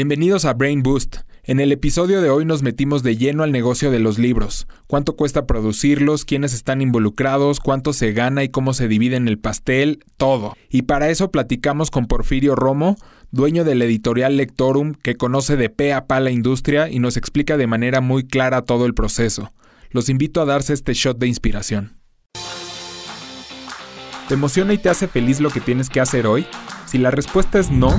Bienvenidos a Brain Boost. En el episodio de hoy nos metimos de lleno al negocio de los libros. ¿Cuánto cuesta producirlos? ¿Quiénes están involucrados? ¿Cuánto se gana y cómo se divide en el pastel? Todo. Y para eso platicamos con Porfirio Romo, dueño del editorial Lectorum, que conoce de pe a pa la industria y nos explica de manera muy clara todo el proceso. Los invito a darse este shot de inspiración. ¿Te emociona y te hace feliz lo que tienes que hacer hoy? Si la respuesta es no,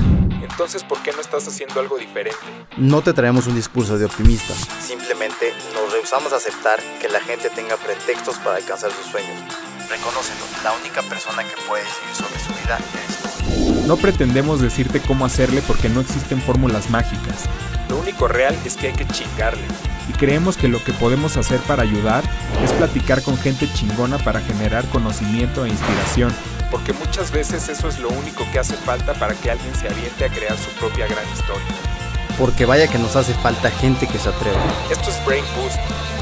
entonces ¿por qué no estás haciendo algo diferente? No te traemos un discurso de optimista. Simplemente nos rehusamos a aceptar que la gente tenga pretextos para alcanzar sus sueños. Reconócelo, la única persona que puede decidir sobre su vida eres tú. No pretendemos decirte cómo hacerle porque no existen fórmulas mágicas. Lo único real es que hay que chingarle. Y creemos que lo que podemos hacer para ayudar es platicar con gente chingona para generar conocimiento e inspiración. Porque muchas veces eso es lo único que hace falta para que alguien se aviente a crear su propia gran historia. Porque vaya que nos hace falta gente que se atreva. Esto es Brain Boost.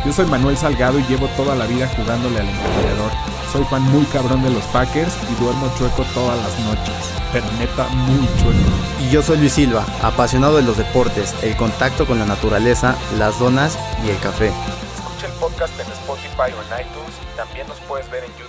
Yo soy Manuel Salgado y llevo toda la vida jugándole al emprendedor. Soy fan muy cabrón de los Packers y duermo chueco todas las noches. Pero neta, muy chueco. Y yo soy Luis Silva, apasionado de los deportes, el contacto con la naturaleza, las donas y el café. Escucha el podcast en Spotify o en iTunes y también nos puedes ver en YouTube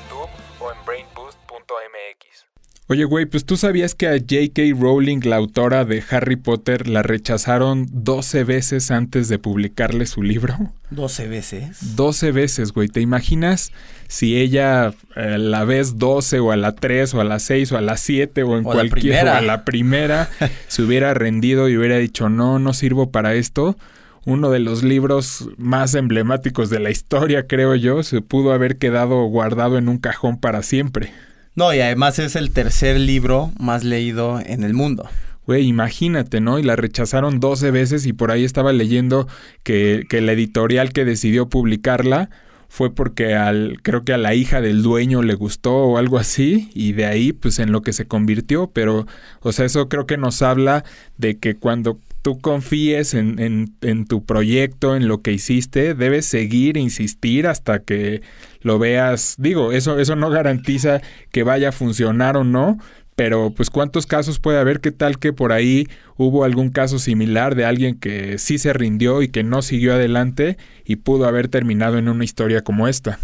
Oye, güey, pues tú sabías que a J.K. Rowling, la autora de Harry Potter, la rechazaron 12 veces antes de publicarle su libro. ¿12 veces? 12 veces, güey. ¿Te imaginas si ella a la vez 12 o a la 3 o a la 6 o a la 7 o en O cualquier o a la primera se hubiera rendido y hubiera dicho, no, no sirvo para esto? Uno de los libros más emblemáticos de la historia, creo yo, se pudo haber quedado guardado en un cajón para siempre. No, y además es el tercer libro más leído en el mundo. Güey, imagínate, ¿no? Y la rechazaron 12 veces y por ahí estaba leyendo que, que la editorial que decidió publicarla fue porque al, creo que a la hija del dueño le gustó o algo así y de ahí pues en lo que se convirtió, pero o sea, eso creo que nos habla de que cuando tú confíes en, en, tu proyecto, en lo que hiciste, debes seguir, insistir hasta que lo veas. Digo, eso, eso no garantiza que vaya a funcionar o no, pero pues cuántos casos puede haber, qué tal que por ahí hubo algún caso similar de alguien que sí se rindió y que no siguió adelante y pudo haber terminado en una historia como esta.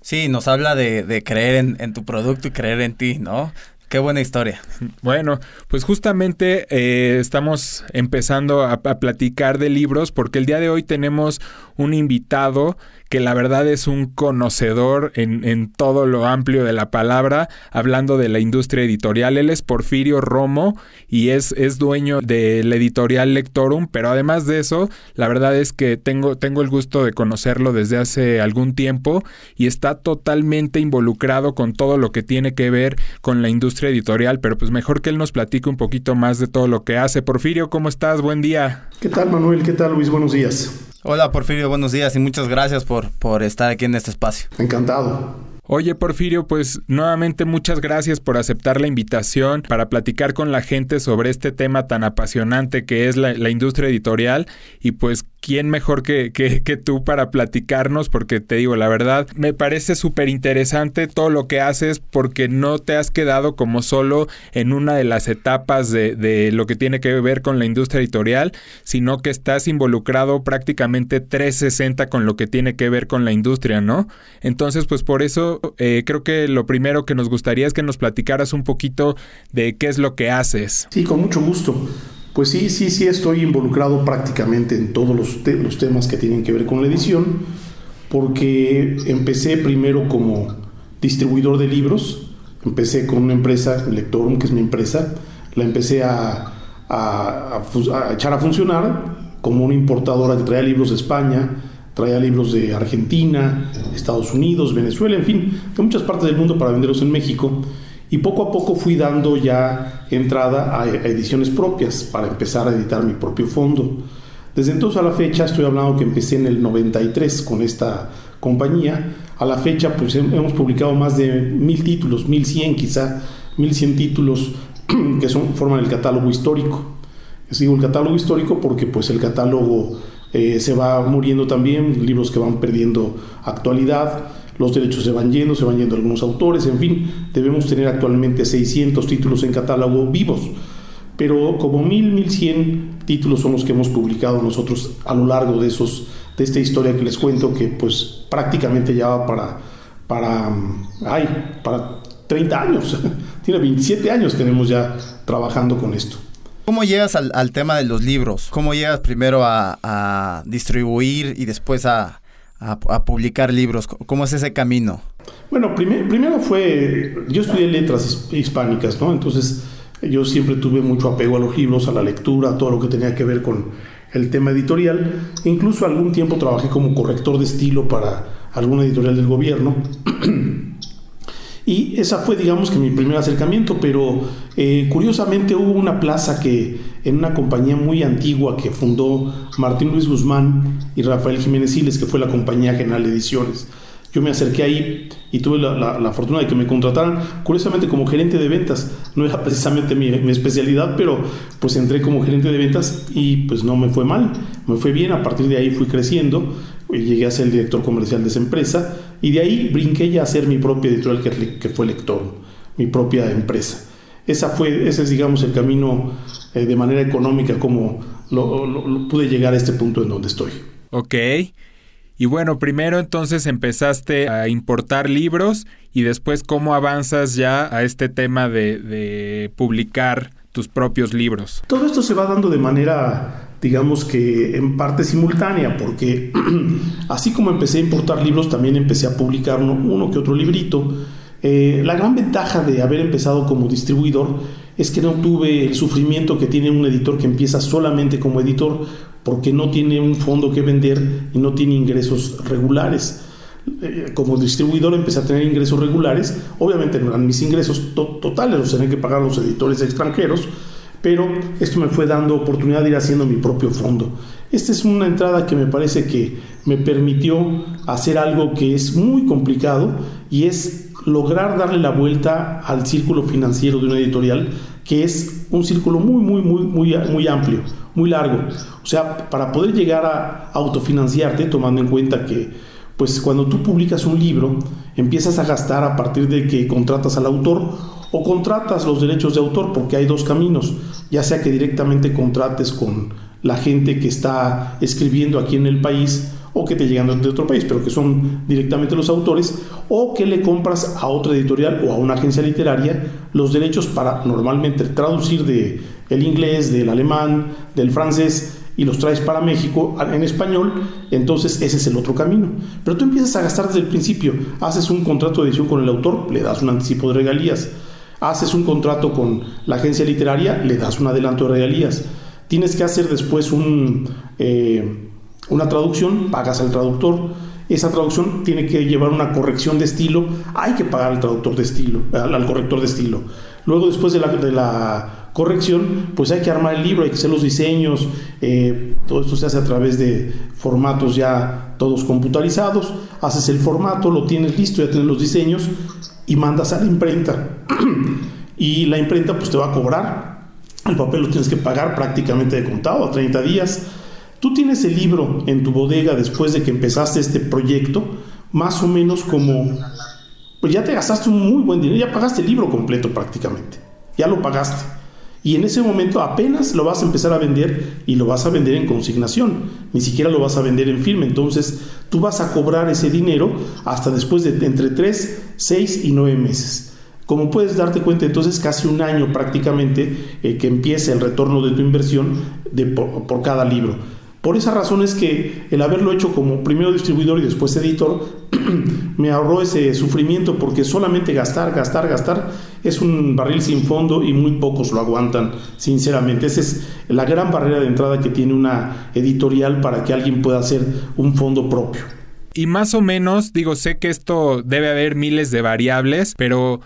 Sí, nos habla de, de creer en, en tu producto y creer en ti, ¿no? Qué buena historia. Bueno, pues justamente eh, estamos empezando a, platicar de libros porque el día de hoy tenemos un invitado que la verdad es un conocedor en, en, todo lo amplio de la palabra, hablando de la industria editorial. Él es Porfirio Romo y es, es dueño de la editorial Lectorum, pero además de eso, la verdad es que tengo, tengo el gusto de conocerlo desde hace algún tiempo y está totalmente involucrado con todo lo que tiene que ver con la industria editorial, pero pues mejor que él nos platique un poquito más de todo lo que hace. Porfirio, ¿cómo estás? Buen día. ¿Qué tal Manuel? ¿Qué tal Luis? Buenos días. Hola Porfirio, buenos días y muchas gracias por, por estar aquí en este espacio. Encantado. Oye, Porfirio, pues nuevamente muchas gracias por aceptar la invitación para platicar con la gente sobre este tema tan apasionante que es la, la industria editorial y pues quién mejor que, que, tú para platicarnos, porque te digo, la verdad, me parece súper interesante todo lo que haces porque no te has quedado como solo en una de las etapas de, de lo que tiene que ver con la industria editorial, sino que estás involucrado prácticamente 360 con lo que tiene que ver con la industria, ¿no? Entonces, pues por eso eh, creo que lo primero que nos gustaría es que nos platicaras un poquito de qué es lo que haces. Sí, con mucho gusto. Pues sí, sí, sí, estoy involucrado prácticamente en todos los, los, temas que tienen que ver con la edición, porque empecé primero como distribuidor de libros, empecé con una empresa, Lectorum, que es mi empresa, la empecé a, a, a, a echar a funcionar como una importadora que traía libros de España, traía libros de Argentina, Estados Unidos, Venezuela, en fin, de muchas partes del mundo para venderlos en México y poco a poco fui dando ya entrada a ediciones propias para empezar a editar mi propio fondo. Desde entonces a la fecha, estoy hablando que empecé en el 93 con esta compañía, a la fecha pues hemos publicado más de mil títulos, 1100 quizá, 1100 títulos que son, forman el catálogo histórico. Sigo el catálogo histórico porque pues el catálogo eh, se va muriendo también, libros que van perdiendo actualidad, los derechos se van yendo, se van yendo algunos autores, en fin, debemos tener actualmente 600 títulos en catálogo vivos. pero como mil, mil cien títulos son los que hemos publicado nosotros a lo largo de esos de esta historia que les cuento que pues prácticamente ya va para para ay, para 30 años. Tiene 27 años tenemos ya trabajando con esto. ¿Cómo llegas al, tema de los libros? ¿Cómo llegas primero a, distribuir y después a, publicar libros? ¿Cómo es ese camino? Bueno, primero fue, yo estudié letras hispánicas, ¿no? Entonces yo siempre tuve mucho apego a los libros, a la lectura, a todo lo que tenía que ver con el tema editorial. Incluso algún tiempo trabajé como corrector de estilo para alguna editorial del gobierno. Y esa fue, digamos, que mi primer acercamiento, pero eh, curiosamente hubo una plaza que en una compañía muy antigua que fundó Martín Luis Guzmán y Rafael Jiménez Siles, que fue la compañía General Ediciones. Yo me acerqué ahí y tuve la, fortuna de que me contrataran, curiosamente como gerente de ventas. No era precisamente mi, mi, especialidad, pero pues entré como gerente de ventas y pues no me fue mal, me fue bien. A partir de ahí fui creciendo, llegué a ser el director comercial de esa empresa y de ahí brinqué ya a ser mi propia editorial que, fue Lector, mi propia empresa. Esa fue, ese es, digamos, el camino eh, de manera económica como lo, pude llegar a este punto en donde estoy. Ok. Y bueno, primero entonces empezaste a importar libros y después cómo avanzas ya a este tema de, de publicar tus propios libros. Todo esto se va dando de manera digamos que en parte simultánea, porque así como empecé a importar libros, también empecé a publicar uno, que otro librito. Eh, la gran ventaja de haber empezado como distribuidor es que no tuve el sufrimiento que tiene un editor que empieza solamente como editor porque no tiene un fondo que vender y no tiene ingresos regulares. Eh, como distribuidor empecé a tener ingresos regulares, obviamente no eran mis ingresos totales, los tenían que pagar los editores extranjeros, pero esto me fue dando oportunidad de ir haciendo mi propio fondo. Esta es una entrada que me parece que me permitió hacer algo que es muy complicado y es lograr darle la vuelta al círculo financiero de una editorial que es un círculo muy muy muy muy muy amplio, muy largo. O sea, para poder llegar a autofinanciarte tomando en cuenta que pues cuando tú publicas un libro empiezas a gastar a partir de que contratas al autor o contratas los derechos de autor, porque hay dos caminos, ya sea que directamente contrates con la gente que está escribiendo aquí en el país o que te llegan de otro país, pero que son directamente los autores, o que le compras a otra editorial o a una agencia literaria los derechos para normalmente traducir de el inglés, del alemán, del francés y los traes para México en español, entonces ese es el otro camino. Pero tú empiezas a gastar desde el principio, haces un contrato de edición con el autor, le das un anticipo de regalías, haces un contrato con la agencia literaria, le das un adelanto de regalías. Tienes que hacer después un, eh, una traducción, pagas al traductor. Esa traducción tiene que llevar una corrección de estilo, hay que pagar al traductor de estilo, al, corrector de estilo. Luego, después de la, corrección, pues hay que armar el libro, hay que hacer los diseños, eh, todo esto se hace a través de formatos ya todos computarizados, haces el formato, lo tienes listo, ya tienes los diseños, y mandas a la imprenta. y la imprenta pues te va a cobrar. El papel lo tienes que pagar prácticamente de contado a 30 días. Tú tienes el libro en tu bodega después de que empezaste este proyecto, más o menos como, pues ya te gastaste un muy buen dinero, ya pagaste el libro completo prácticamente, ya lo pagaste. Y en ese momento apenas lo vas a empezar a vender y lo vas a vender en consignación, ni siquiera lo vas a vender en firme. Entonces tú vas a cobrar ese dinero hasta después de entre 3, 6 y 9 meses. Como puedes darte cuenta, entonces casi un año prácticamente eh, que empiece el retorno de tu inversión de, por cada libro. Por esa razón es que el haberlo hecho como primero distribuidor y después editor me ahorró ese sufrimiento porque solamente gastar, gastar, gastar es un barril sin fondo y muy pocos lo aguantan, sinceramente. Esa es la gran barrera de entrada que tiene una editorial para que alguien pueda hacer un fondo propio. Y más o menos, digo, sé que esto debe haber miles de variables, pero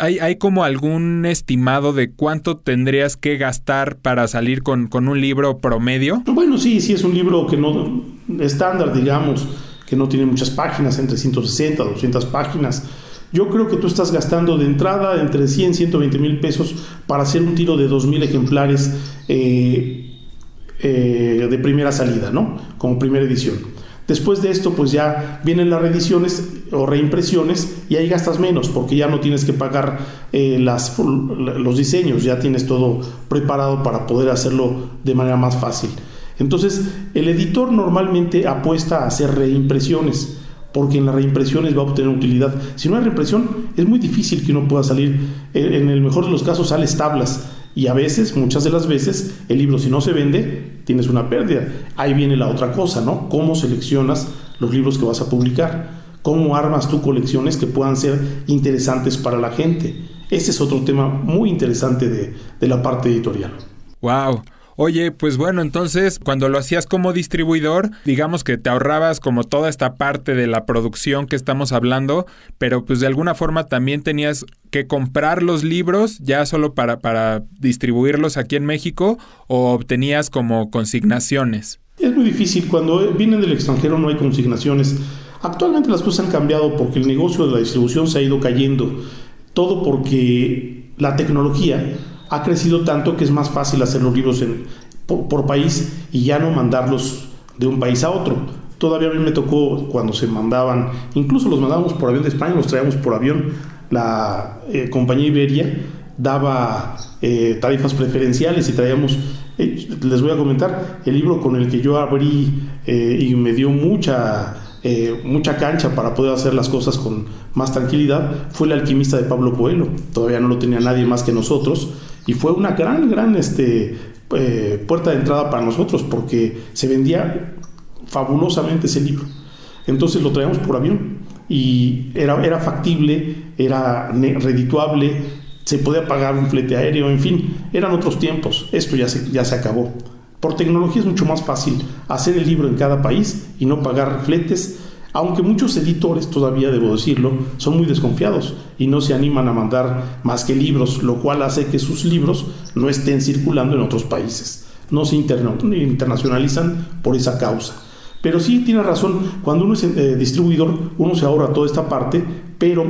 ¿Hay, como algún estimado de cuánto tendrías que gastar para salir con, un libro promedio? Bueno, sí, sí, es un libro que no estándar, digamos, que no tiene muchas páginas, entre 160, 200 páginas. Yo creo que tú estás gastando de entrada entre 100 y 120 mil pesos para hacer un tiro de 2 mil ejemplares eh, eh, de primera salida, ¿no? Como primera edición. Después de esto, pues ya vienen las reediciones o reimpresiones y ahí gastas menos porque ya no tienes que pagar eh, los diseños, ya tienes todo preparado para poder hacerlo de manera más fácil. Entonces, el editor normalmente apuesta a hacer reimpresiones porque en las reimpresiones va a obtener utilidad. Si no hay reimpresión, es muy difícil que uno pueda salir. En el mejor de los casos, sales tablas y a veces, muchas de las veces, el libro si no se vende, tienes una pérdida. Ahí viene la otra cosa, ¿no? ¿Cómo seleccionas los libros que vas a publicar? ¿Cómo armas tú colecciones que puedan ser interesantes para la gente? Ese es otro tema muy interesante de, de la parte editorial. ¡Wow! Oye, pues bueno, entonces cuando lo hacías como distribuidor, digamos que te ahorrabas como toda esta parte de la producción que estamos hablando, pero pues de alguna forma también tenías que comprar los libros ya solo para, para distribuirlos aquí en México o obtenías como consignaciones. Es muy difícil, cuando vienen del extranjero no hay consignaciones. Actualmente las cosas han cambiado porque el negocio de la distribución se ha ido cayendo. Todo porque la tecnología ha crecido tanto que es más fácil hacer los libros en, por, país y ya no mandarlos de un país a otro. Todavía a mí me tocó cuando se mandaban, incluso los mandábamos por avión de España, los traíamos por avión. La eh, compañía Iberia daba eh, tarifas preferenciales y traíamos, eh, les voy a comentar, el libro con el que yo abrí y me dio mucha mucha cancha para poder hacer las cosas con más tranquilidad fue el alquimista de Pablo Coelho. Todavía no lo tenía nadie más que nosotros y fue una gran, gran este, eh, puerta de entrada para nosotros porque se vendía fabulosamente ese libro. Entonces lo traíamos por avión y era, era factible, era redituable, se podía pagar un flete aéreo, en fin, eran otros tiempos. Esto ya ya se acabó. Por tecnología es mucho más fácil hacer el libro en cada país y no pagar fletes, aunque muchos editores, todavía debo decirlo, son muy desconfiados y no se animan a mandar más que libros, lo cual hace que sus libros no estén circulando en otros países. No se internacionalizan por esa causa. Pero sí tiene razón, cuando uno es eh, distribuidor, uno se ahorra toda esta parte, pero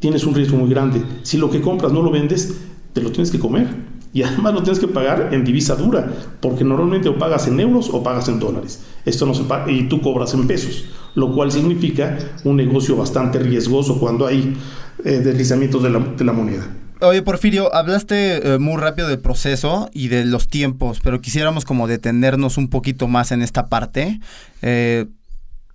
tienes un riesgo muy grande. Si lo que compras no lo vendes, te lo tienes que comer y además lo tienes que pagar en divisa dura, porque normalmente o pagas en euros o pagas en dólares. Esto no se paga, y tú cobras en pesos, lo cual significa un negocio bastante riesgoso cuando hay eh, deslizamientos de la, moneda. Oye, Porfirio, hablaste eh, muy rápido del proceso y de los tiempos, pero quisiéramos como detenernos un poquito más en esta parte. Eh,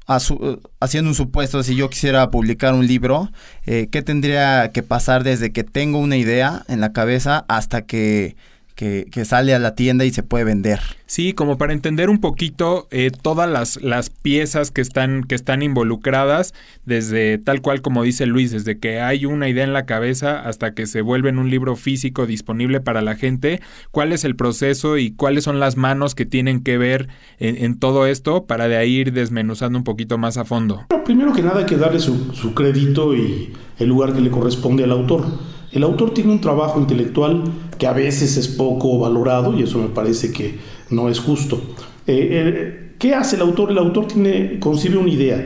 haciendo un supuesto, si yo quisiera publicar un libro, eh, ¿qué tendría que pasar desde que tengo una idea en la cabeza hasta que que, sale a la tienda y se puede vender. Sí, como para entender un poquito eh, todas las, las, piezas que están, que están involucradas, desde tal cual como dice Luis, desde que hay una idea en la cabeza hasta que se vuelve en un libro físico disponible para la gente, cuál es el proceso y cuáles son las manos que tienen que ver en, todo esto para de ahí ir desmenuzando un poquito más a fondo. primero que nada hay que darle su, su crédito y el lugar que le corresponde al autor. El autor tiene un trabajo intelectual que a veces es poco valorado y eso me parece que no es justo. Eh, eh, ¿Qué hace el autor? El autor tiene, concibe una idea.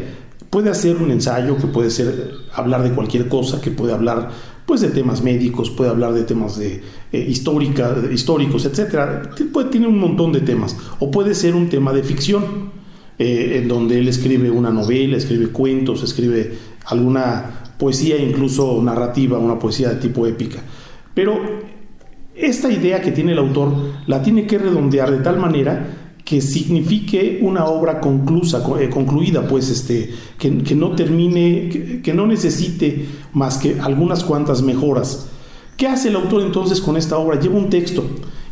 Puede hacer un ensayo que puede ser hablar de cualquier cosa, que puede hablar pues de temas médicos, puede hablar de temas de eh, histórica, históricos, etcétera. tiene un montón de temas. O puede ser un tema de ficción, en donde él escribe una novela, escribe cuentos, escribe alguna poesía incluso narrativa, una poesía de tipo épica. Pero esta idea que tiene el autor la tiene que redondear de tal manera que signifique una obra conclusa, eh, concluida, pues este, que, no termine, que, no necesite más que algunas cuantas mejoras. ¿Qué hace el autor entonces con esta obra? Lleva un texto.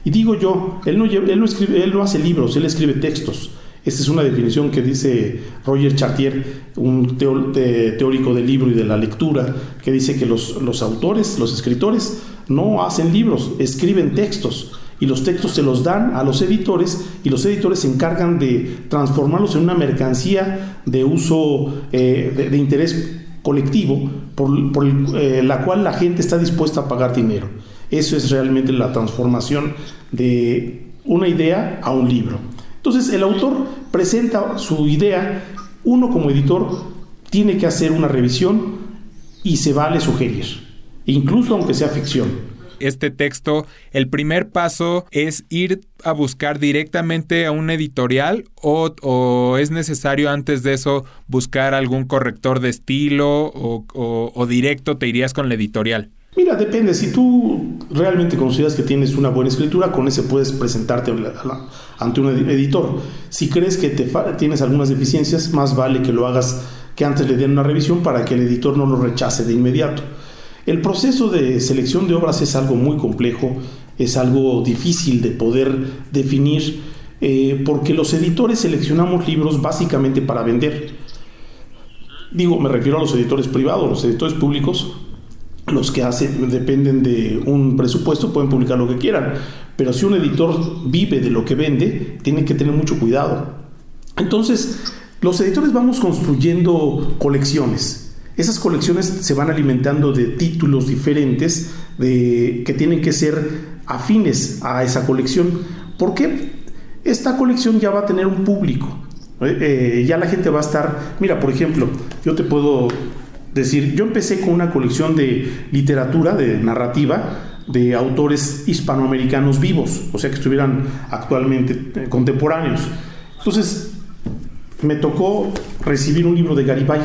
Y digo yo, él no, él no, escribe, él no hace libros, él escribe textos. Esta es una definición que dice Roger Chartier, un teórico del libro y de la lectura, que dice que los, los autores, los escritores, no hacen libros, escriben textos y los textos se los dan a los editores y los editores se encargan de transformarlos en una mercancía de uso eh, de, interés colectivo por, eh, la cual la gente está dispuesta a pagar dinero. Eso es realmente la transformación de una idea a un libro. Entonces el autor presenta su idea, uno como editor tiene que hacer una revisión y se vale sugerir, incluso aunque sea ficción. este texto, el primer paso es ir a buscar directamente a un editorial o, es necesario antes de eso buscar algún corrector de estilo o directo te irías con la editorial? Mira, depende. Si tú realmente consideras que tienes una buena escritura, con ese puedes presentarte ante un editor. Si crees que te tienes algunas deficiencias, más vale que lo hagas que antes le den una revisión para que el editor no lo rechace de inmediato. El proceso de selección de obras es algo muy complejo, es algo difícil de poder definir, eh, porque los editores seleccionamos libros básicamente para vender. Digo, me refiero a los editores privados, los editores públicos los que hacen, dependen de un presupuesto, pueden publicar lo que quieran. Pero si un editor vive de lo que vende, tiene que tener mucho cuidado. Entonces, los editores vamos construyendo colecciones. Esas colecciones se van alimentando de títulos diferentes de, que tienen que ser afines a esa colección. Porque esta colección ya va a tener un público. Eh, eh, ya la gente va a estar, mira, por ejemplo, yo te puedo decir, yo empecé con una colección de literatura, de narrativa, de autores hispanoamericanos vivos, o sea que estuvieran actualmente eh, contemporáneos. Entonces, me tocó recibir un libro de Garibay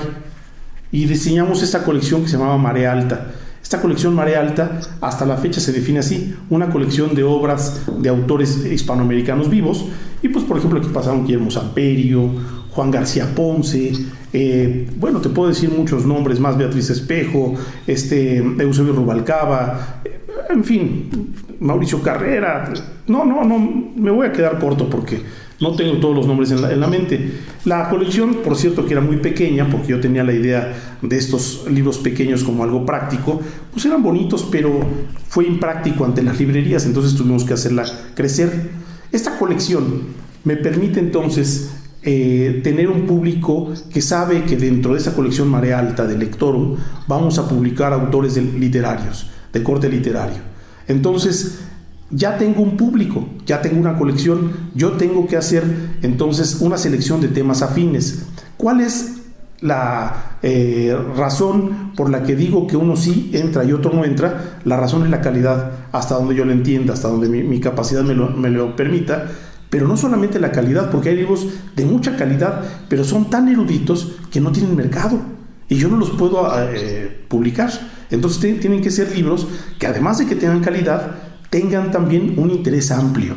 y diseñamos esta colección que se llamaba Marea Alta. Esta colección Marea Alta hasta la fecha se define así, una colección de obras de autores hispanoamericanos vivos y pues por ejemplo aquí pasaron Guillermo Samperio, Juan García Ponce, eh, bueno, te puedo decir muchos nombres más, Beatriz Espejo, este, Eusebio Rubalcaba, eh, en fin, Mauricio Carrera. No, no, no, me voy a quedar corto porque no tengo todos los nombres en la, en la, mente. La colección, por cierto, que era muy pequeña, porque yo tenía la idea de estos libros pequeños como algo práctico, pues eran bonitos, pero fue impráctico ante las librerías, entonces tuvimos que hacerla crecer. Esta colección me permite entonces eh, tener un público que sabe que dentro de esa colección Marea Alta de Lectorum vamos a publicar autores literarios, de corte literario. Entonces, ya tengo un público, ya tengo una colección, yo tengo que hacer entonces una selección de temas afines. ¿Cuál es la eh, razón por la que digo que uno sí entra y otro no entra? La razón es la calidad, hasta donde yo lo entienda, hasta donde mi, capacidad me lo, me lo permita pero no solamente la calidad, porque hay libros de mucha calidad, pero son tan eruditos que no tienen mercado y yo no los puedo eh, publicar. Entonces tienen que ser libros que además de que tengan calidad, tengan también un interés amplio.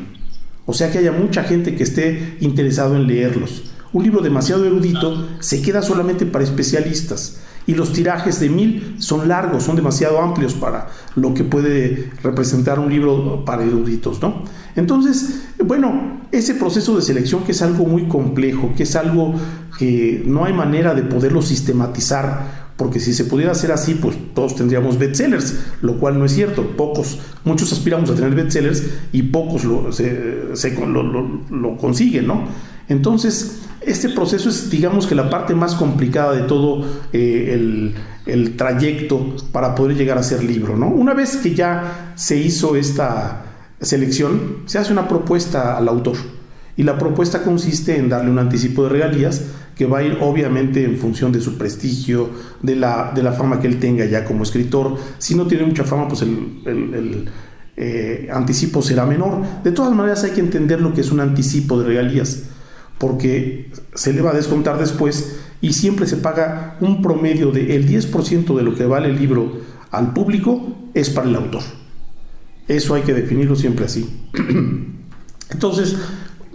O sea que haya mucha gente que esté interesado en leerlos. Un libro demasiado erudito se queda solamente para especialistas y los tirajes de mil son largos, son demasiado amplios para lo que puede representar un libro para eruditos, ¿no? Entonces, bueno, ese proceso de selección que es algo muy complejo, que es algo que no hay manera de poderlo sistematizar, porque si se pudiera hacer así, pues todos tendríamos bestsellers, lo cual no es cierto. Pocos, muchos aspiramos a tener bestsellers y pocos lo, consiguen, ¿no? Entonces, este proceso es, digamos que la parte más complicada de todo eh, el, trayecto para poder llegar a ser libro. ¿no? Una vez que ya se hizo esta selección, se hace una propuesta al autor. Y la propuesta consiste en darle un anticipo de regalías que va a ir obviamente en función de su prestigio, de la, de la fama que él tenga ya como escritor. Si no tiene mucha fama, pues el, eh, anticipo será menor. De todas maneras hay que entender lo que es un anticipo de regalías porque se le va a descontar después y siempre se paga un promedio de el 10% de lo que vale el libro al público es para el autor. Eso hay que definirlo siempre así. Entonces,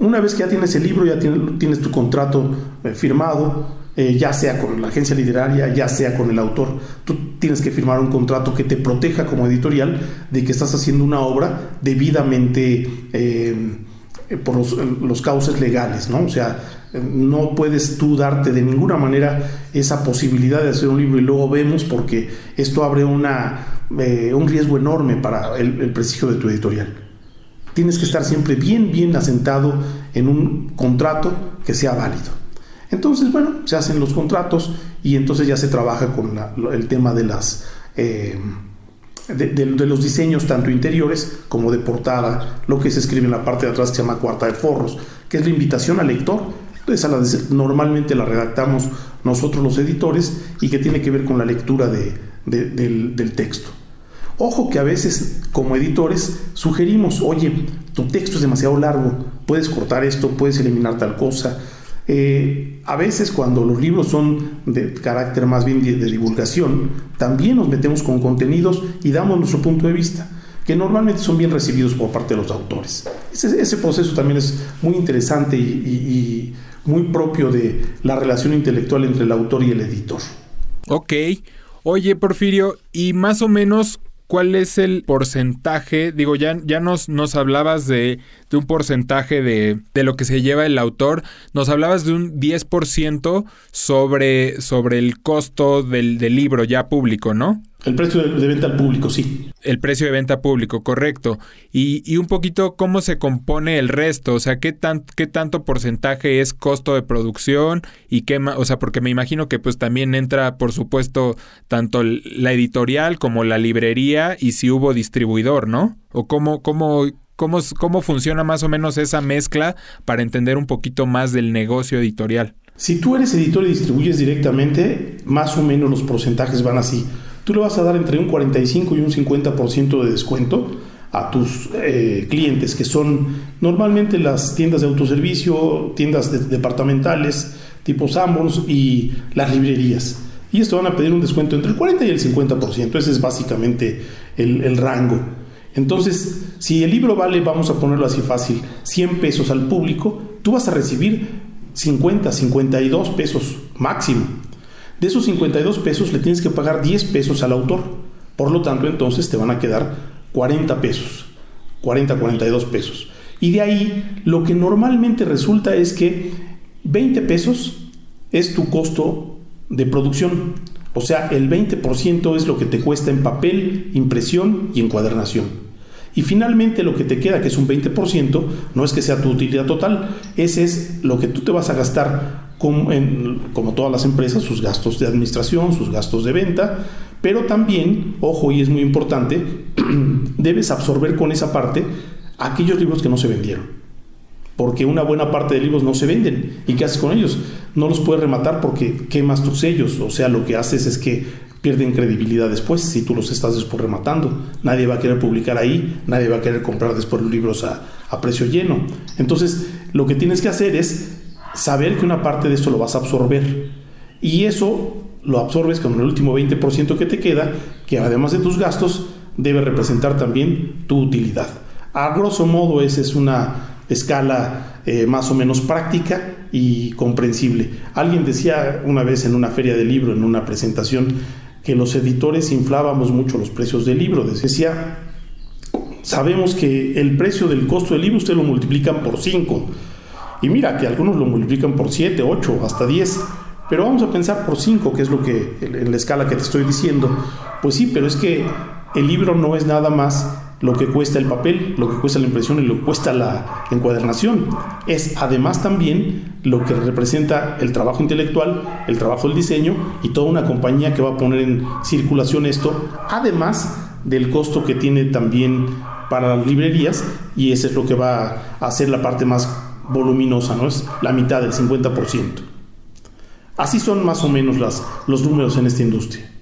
una vez que ya tienes el libro, ya tienes, tu contrato eh, firmado, eh, ya sea con la agencia literaria, ya sea con el autor, tú tienes que firmar un contrato que te proteja como editorial de que estás haciendo una obra debidamente... Eh, por los, cauces legales, ¿no? O sea, no puedes tú darte de ninguna manera esa posibilidad de hacer un libro y luego vemos porque esto abre una, un riesgo enorme para el, prestigio de tu editorial. Tienes que estar siempre bien, bien asentado en un contrato que sea válido. Entonces, bueno, se hacen los contratos y entonces ya se trabaja con el tema de las... Eh, de, los diseños tanto interiores como de portada, lo que se escribe en la parte de atrás que se llama cuarta de forros, que es la invitación al lector. Entonces, normalmente la redactamos nosotros los editores y que tiene que ver con la lectura del, texto. Ojo que a veces como editores sugerimos, oye, tu texto es demasiado largo, puedes cortar esto, puedes eliminar tal cosa. Eh, a veces cuando los libros son de carácter más bien de, divulgación, también nos metemos con contenidos y damos nuestro punto de vista, que normalmente son bien recibidos por parte de los autores. Ese, proceso también es muy interesante y muy propio de la relación intelectual entre el autor y el editor. Ok. Oye, Porfirio, y más o menos ¿cuál es el porcentaje? Digo, ya, ya nos, nos hablabas de, de un porcentaje de, de, lo que se lleva el autor. Nos hablabas de un 10% sobre, sobre el costo del, del libro ya público, ¿no? El precio de, venta al público, sí. El precio de venta público, correcto. Y, y un poquito cómo se compone el resto, o sea, qué, tan, qué tanto porcentaje es costo de producción y qué más, o sea, porque me imagino que pues también entra, por supuesto, tanto la editorial como la librería y si hubo distribuidor, ¿no? O cómo, cómo, cómo, cómo funciona más o menos esa mezcla para entender un poquito más del negocio editorial. Si tú eres editor y distribuyes directamente, más o menos los porcentajes van así tú le vas a dar entre un 45 y un 50% de descuento a tus eh, clientes, que son normalmente las tiendas de autoservicio, tiendas departamentales, tipo Sanborns y las librerías. Y esto van a pedir un descuento entre el 40 y el 50%. Ese es básicamente el, el rango. Entonces, si el libro vale, vamos a ponerlo así fácil, 100 pesos al público, tú vas a recibir 50, 52 pesos máximo. De esos 52 pesos le tienes que pagar 10 pesos al autor. Por lo tanto, entonces te van a quedar 40 pesos. 40, 42 pesos. Y de ahí lo que normalmente resulta es que 20 pesos es tu costo de producción. O sea, el 20% es lo que te cuesta en papel, impresión y encuadernación. Y finalmente lo que te queda, que es un 20%, no es que sea tu utilidad total, ese es lo que tú te vas a gastar como, todas las empresas, sus gastos de administración, sus gastos de venta, pero también, ojo, y es muy importante, debes absorber con esa parte aquellos libros que no se vendieron. Porque una buena parte de libros no se venden. ¿Y qué haces con ellos? No los puedes rematar porque quemas tus sellos. O sea, lo que haces es que pierden credibilidad después si tú los estás después rematando. Nadie va a querer publicar ahí, nadie va a querer comprar después los libros a, a precio lleno. Entonces, lo que tienes que hacer es saber que una parte de esto lo vas a absorber. Y eso lo absorbes con el último 20% que te queda, que además de tus gastos, debe representar también tu utilidad. A grosso modo, esa es una escala eh, más o menos práctica y comprensible. Alguien decía una vez en una feria de libro, en una presentación, que los editores inflábamos mucho los precios del libro. Decía, sabemos que el precio del costo del libro usted lo multiplican por 5 y mira que algunos lo multiplican por 7, 8, hasta 10. Pero vamos a pensar por 5, que es lo que en la escala que te estoy diciendo. Pues sí, pero es que el libro no es nada más lo que cuesta el papel, lo que cuesta la impresión y lo que cuesta la encuadernación. Es además también lo que representa el trabajo intelectual, el trabajo del diseño y toda una compañía que va a poner en circulación esto, además del costo que tiene también para las librerías y ese es lo que va a hacer la parte más voluminosa, ¿no? Es la mitad del 50%. Así son más o menos las, los números en esta industria.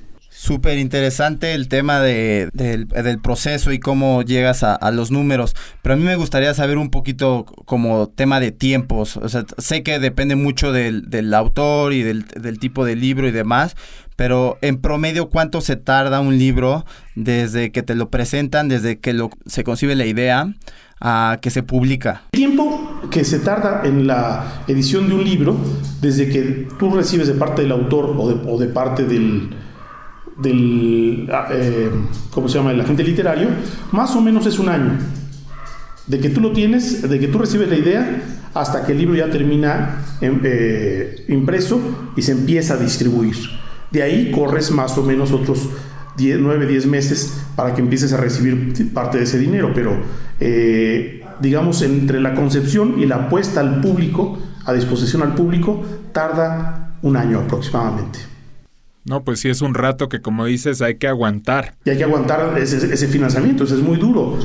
Súper interesante el tema de, del, proceso y cómo llegas a, los números, pero a mí me gustaría saber un poquito como tema de tiempos. O sea, sé que depende mucho del, del autor y del, del, tipo de libro y demás, pero en promedio, ¿cuánto se tarda un libro desde que te lo presentan, desde que se concibe la idea, a que se publica? El tiempo que se tarda en la edición de un libro, desde que tú recibes de parte del autor o de, parte del, del ah, eh, ¿cómo se llama? El agente literario, más o menos es un año. De que tú lo tienes, de que tú recibes la idea, hasta que el libro ya termina em, eh, impreso y se empieza a distribuir. De ahí corres más o menos otros 10, 9, 10 meses para que empieces a recibir parte de ese dinero, pero eh, digamos entre la concepción y la puesta al público, a disposición al público, tarda un año aproximadamente. No, pues sí es un rato que como dices hay que aguantar. Y hay que aguantar ese, ese financiamiento, eso es muy duro.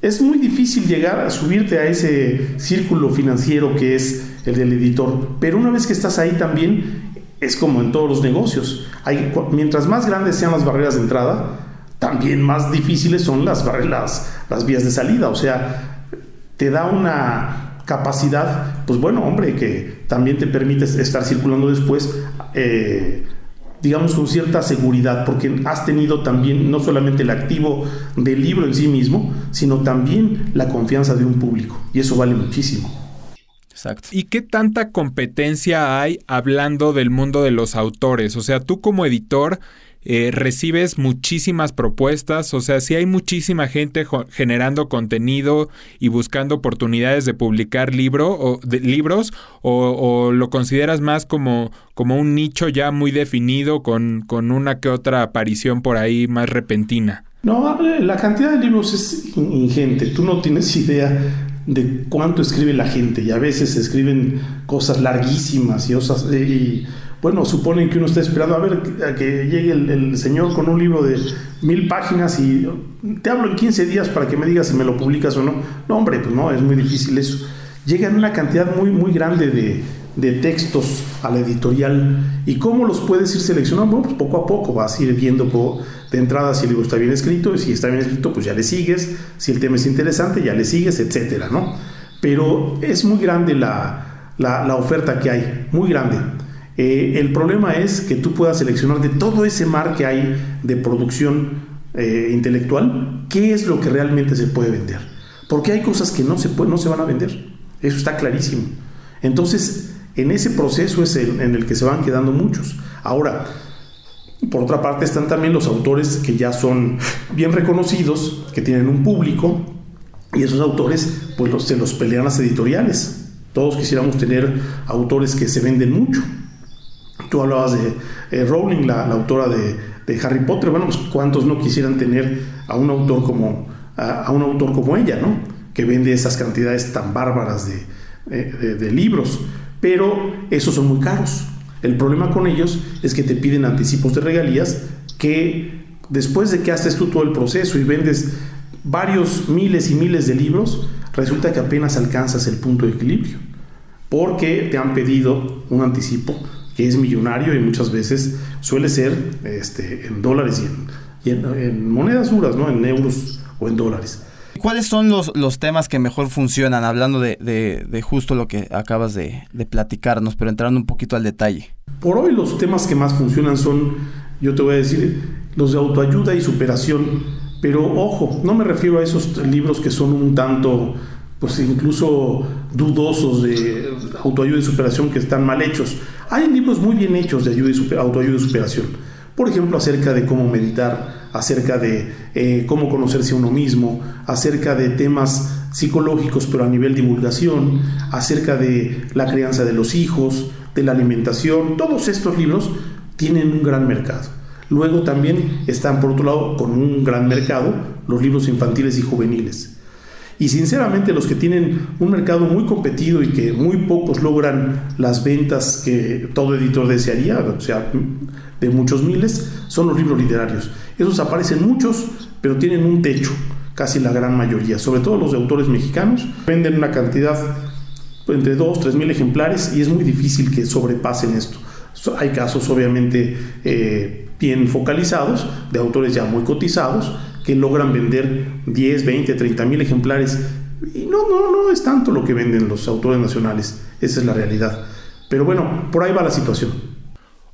Es muy difícil llegar a subirte a ese círculo financiero que es el del editor, pero una vez que estás ahí también es como en todos los negocios. Mientras más grandes sean las barreras de entrada, también más difíciles son las, las, las vías de salida, o sea, te da una capacidad, pues bueno, hombre, que también te permite estar circulando después. Eh, digamos, con cierta seguridad, porque has tenido también no solamente el activo del libro en sí mismo, sino también la confianza de un público, y eso vale muchísimo. Exacto. ¿Y qué tanta competencia hay hablando del mundo de los autores? O sea, tú como editor, eh, recibes muchísimas propuestas, o sea, si hay muchísima gente generando contenido y buscando oportunidades de publicar libro, o, de, libros, o, lo consideras más como, como un nicho ya muy definido con, con una que otra aparición por ahí más repentina. No, la cantidad de libros es ingente, tú no tienes idea de cuánto escribe la gente y a veces escriben cosas larguísimas y, cosas, y bueno, suponen que uno está esperando a ver a que llegue el, señor con un libro de mil páginas y te hablo en 15 días para que me digas si me lo publicas o no. No, hombre, pues no, es muy difícil eso. Llegan una cantidad muy, muy grande de, de textos a la editorial y cómo los puedes ir seleccionando, pues poco a poco vas a ir viendo de entrada si el libro está bien escrito, y si está bien escrito, pues ya le sigues, si el tema es interesante, ya le sigues, etcétera, ¿no? Pero es muy grande la, la, la oferta que hay, muy grande. Eh, el problema es que tú puedas seleccionar de todo ese mar que hay de producción eh, intelectual, qué es lo que realmente se puede vender. Porque hay cosas que no se, no se van a vender. Eso está clarísimo. Entonces, en ese proceso es el, en el que se van quedando muchos. Ahora, por otra parte están también los autores que ya son bien reconocidos, que tienen un público, y esos autores pues se los pelean las editoriales. Todos quisiéramos tener autores que se venden mucho. Tú hablabas de eh, Rowling, la, autora de, Harry Potter. Bueno, pues cuántos no quisieran tener a un autor como, a, un autor como ella, ¿no? Que vende esas cantidades tan bárbaras de, de libros. Pero esos son muy caros. El problema con ellos es que te piden anticipos de regalías que después de que haces tú todo el proceso y vendes varios miles y miles de libros, resulta que apenas alcanzas el punto de equilibrio. Porque te han pedido un anticipo que es millonario y muchas veces suele ser este, en dólares y, en, monedas duras, ¿no? en euros o en dólares. ¿Cuáles son los, los temas que mejor funcionan, hablando de, de, justo lo que acabas de, de, platicarnos, pero entrando un poquito al detalle? Por hoy los temas que más funcionan son, yo te voy a decir, los de autoayuda y superación, pero ojo, no me refiero a esos libros que son un tanto, pues incluso dudosos de autoayuda y superación que están mal hechos. Hay libros muy bien hechos de ayuda y autoayuda y superación. Por ejemplo, acerca de cómo meditar, acerca de eh, cómo conocerse uno mismo, acerca de temas psicológicos pero a nivel divulgación, acerca de la crianza de los hijos, de la alimentación. Todos estos libros tienen un gran mercado. Luego también están, por otro lado, con un gran mercado los libros infantiles y juveniles. Y sinceramente los que tienen un mercado muy competido y que muy pocos logran las ventas que todo editor desearía, o sea, de muchos miles, son los libros literarios. Esos aparecen muchos, pero tienen un techo, casi la gran mayoría, sobre todo los de autores mexicanos, venden una cantidad entre 2, 3 mil ejemplares y es muy difícil que sobrepasen esto. Hay casos obviamente eh, bien focalizados de autores ya muy cotizados, que logran vender 10, 20, 30 mil ejemplares. Y no, no, no es tanto lo que venden los autores nacionales, esa es la realidad. Pero bueno, por ahí va la situación.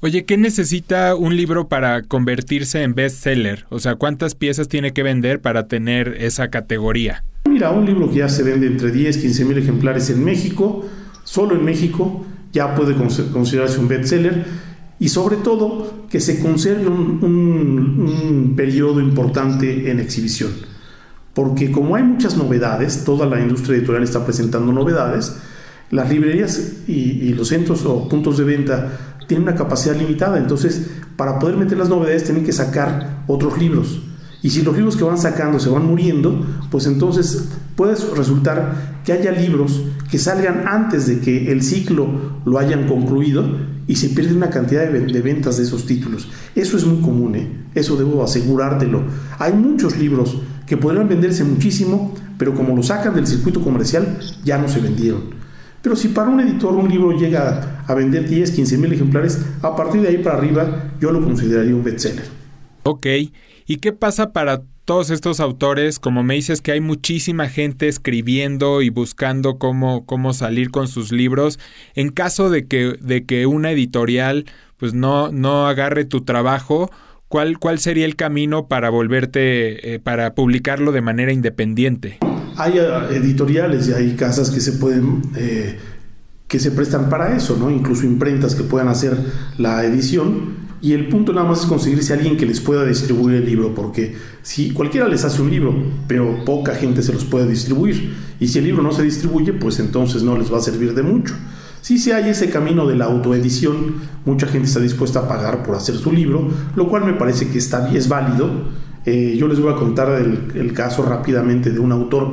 Oye, ¿qué necesita un libro para convertirse en bestseller? O sea, ¿cuántas piezas tiene que vender para tener esa categoría? Mira, un libro que ya se vende entre 10, 15 mil ejemplares en México, solo en México, ya puede considerarse un bestseller y sobre todo que se conserve un, periodo importante en exhibición. Porque como hay muchas novedades, toda la industria editorial está presentando novedades, las librerías y, y, los centros o puntos de venta tienen una capacidad limitada, entonces para poder meter las novedades tienen que sacar otros libros. Y si los libros que van sacando se van muriendo, pues entonces puede resultar que haya libros que salgan antes de que el ciclo lo hayan concluido y se pierde una cantidad de, ventas de esos títulos. Eso es muy común, ¿eh? eso debo asegurártelo. Hay muchos libros que podrían venderse muchísimo, pero como lo sacan del circuito comercial, ya no se vendieron. Pero si para un editor un libro llega a vender 10, 15 mil ejemplares, a partir de ahí para arriba yo lo consideraría un bestseller. Ok, ¿Y qué pasa para todos estos autores? Como me dices que hay muchísima gente escribiendo y buscando cómo, cómo salir con sus libros. En caso de que, de que una editorial pues no, no agarre tu trabajo, ¿cuál, cuál sería el camino para volverte, eh, para publicarlo de manera independiente? Hay eh, editoriales y hay casas que se pueden... Eh, que se prestan para eso, ¿no? Incluso imprentas que puedan hacer la edición. Y el punto nada más es conseguirse alguien que les pueda distribuir el libro, porque si cualquiera les hace un libro, pero poca gente se los puede distribuir, y si el libro no se distribuye, pues entonces no les va a servir de mucho. Si se hay ese camino de la autoedición, mucha gente está dispuesta a pagar por hacer su libro, lo cual me parece que está, es válido. Eh, yo les voy a contar el caso rápidamente de un autor